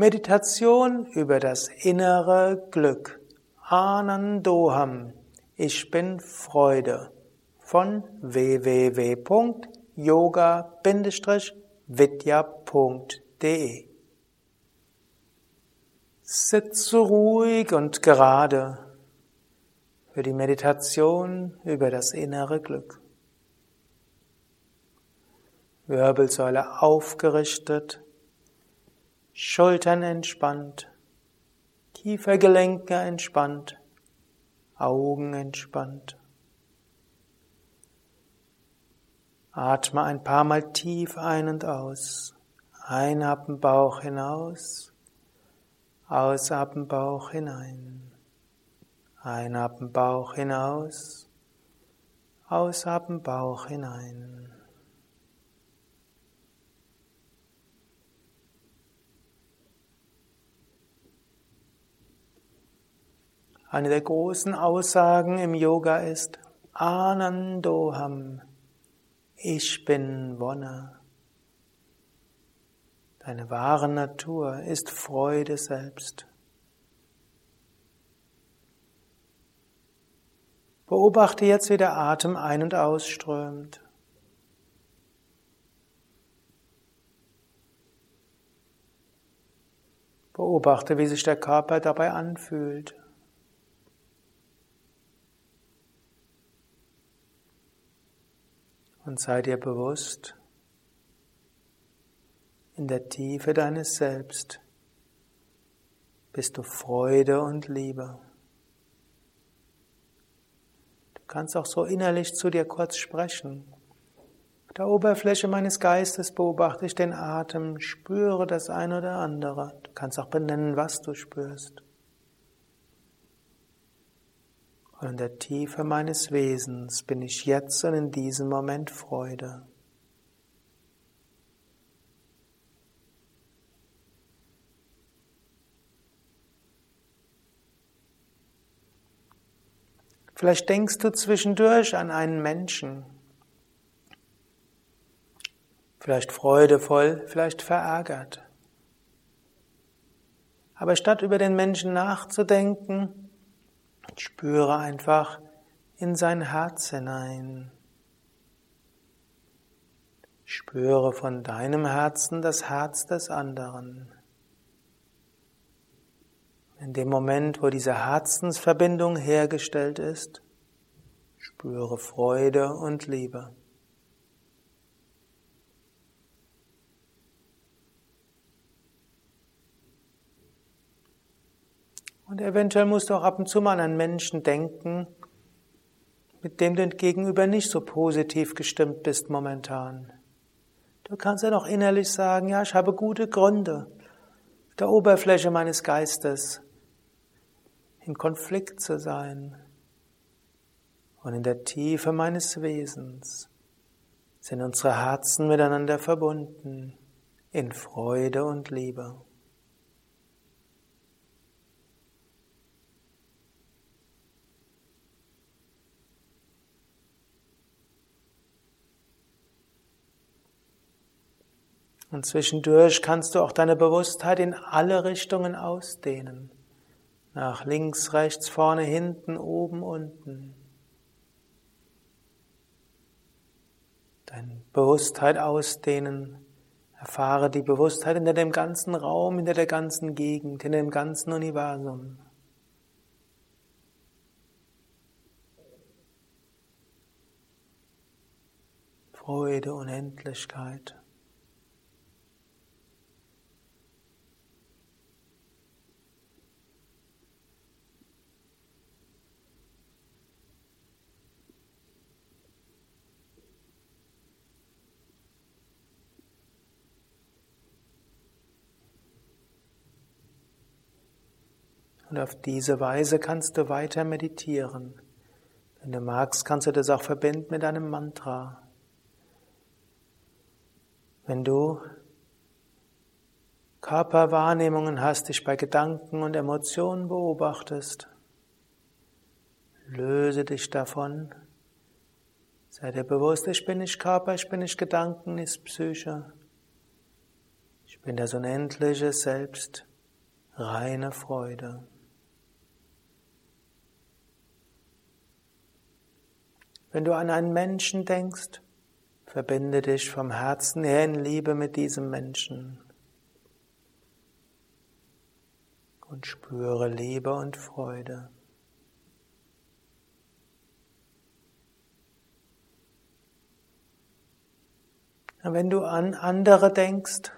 Meditation über das innere Glück. Anandoham. Ich bin Freude. Von www.yoga-vidya.de Sitze ruhig und gerade für die Meditation über das innere Glück. Wirbelsäule aufgerichtet, Schultern entspannt, Kiefergelenke entspannt, Augen entspannt. Atme ein paar Mal tief ein und aus. Einatmen Bauch hinaus, ausatmen Bauch hinein. Einatmen Bauch hinaus, ausatmen Bauch hinein. Eine der großen Aussagen im Yoga ist Anandoham. Ich bin Wonne. Deine wahre Natur ist Freude selbst. Beobachte jetzt, wie der Atem ein- und ausströmt. Beobachte, wie sich der Körper dabei anfühlt. Und sei dir bewusst, in der Tiefe deines Selbst bist du Freude und Liebe. Du kannst auch so innerlich zu dir kurz sprechen. Auf der Oberfläche meines Geistes beobachte ich den Atem, spüre das eine oder andere. Du kannst auch benennen, was du spürst. Und in der Tiefe meines Wesens bin ich jetzt und in diesem Moment Freude. Vielleicht denkst du zwischendurch an einen Menschen. Vielleicht freudevoll, vielleicht verärgert. Aber statt über den Menschen nachzudenken, Spüre einfach in sein Herz hinein. Spüre von deinem Herzen das Herz des anderen. In dem Moment, wo diese Herzensverbindung hergestellt ist, spüre Freude und Liebe. Und eventuell musst du auch ab und zu mal an einen Menschen denken, mit dem du gegenüber nicht so positiv gestimmt bist momentan. Du kannst ja noch innerlich sagen, ja, ich habe gute Gründe, der Oberfläche meines Geistes in Konflikt zu sein. Und in der Tiefe meines Wesens sind unsere Herzen miteinander verbunden in Freude und Liebe. Und zwischendurch kannst du auch deine Bewusstheit in alle Richtungen ausdehnen. Nach links, rechts, vorne, hinten, oben, unten. Deine Bewusstheit ausdehnen. Erfahre die Bewusstheit hinter dem ganzen Raum, hinter der ganzen Gegend, hinter dem ganzen Universum. Freude, Unendlichkeit. Und auf diese Weise kannst du weiter meditieren. Wenn du magst, kannst du das auch verbinden mit einem Mantra. Wenn du Körperwahrnehmungen hast, dich bei Gedanken und Emotionen beobachtest, löse dich davon. Sei dir bewusst, ich bin nicht Körper, ich bin nicht Gedanken, nicht Psyche. Ich bin das unendliche Selbst reine Freude. Wenn du an einen Menschen denkst, verbinde dich vom Herzen her in Liebe mit diesem Menschen und spüre Liebe und Freude. Und wenn du an andere denkst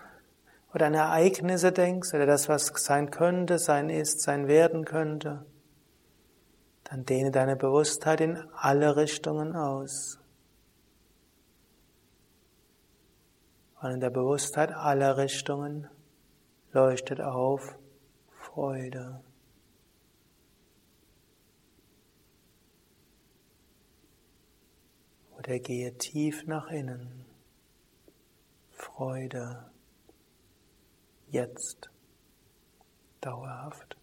oder an Ereignisse denkst oder das, was sein könnte, sein ist, sein werden könnte, dann dehne deine Bewusstheit in alle Richtungen aus. Und in der Bewusstheit aller Richtungen leuchtet auf Freude. Oder gehe tief nach innen. Freude jetzt dauerhaft.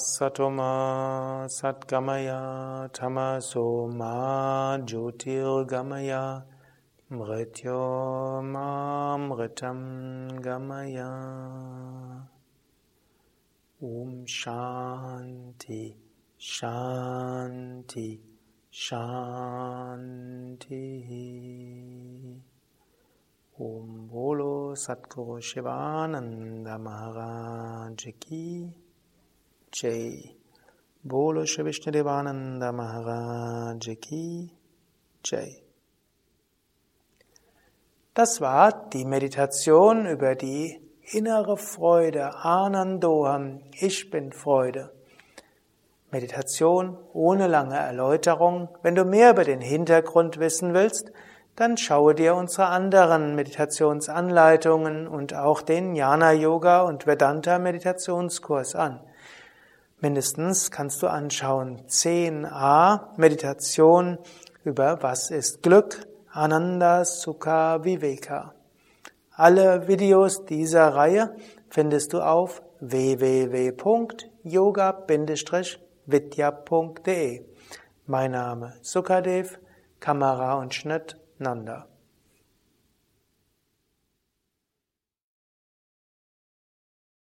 Asatoma Satgamaya Tamasoma Jyotirgamaya Mrityomamritam Gamaya Om Shanti Shanti Shanti. Om Bolo Satguru Shivananda Maharaj Ki Jai. Bolo Shri Vishnudevananda Maharaj Ki Jai. Das war die Meditation über die innere Freude, Anandoham, ich bin Freude. Meditation ohne lange Erläuterung. Wenn du mehr über den Hintergrund wissen willst, dann schaue dir unsere anderen Meditationsanleitungen und auch den Jnana Yoga und Vedanta Meditationskurs an. Mindestens kannst du anschauen 10a Meditation über was ist Glück, Ananda Sukha Viveka. Alle Videos dieser Reihe findest du auf www.yoga-vidya.de. Mein Name Sukadev, Kamera und Schnitt Nanda.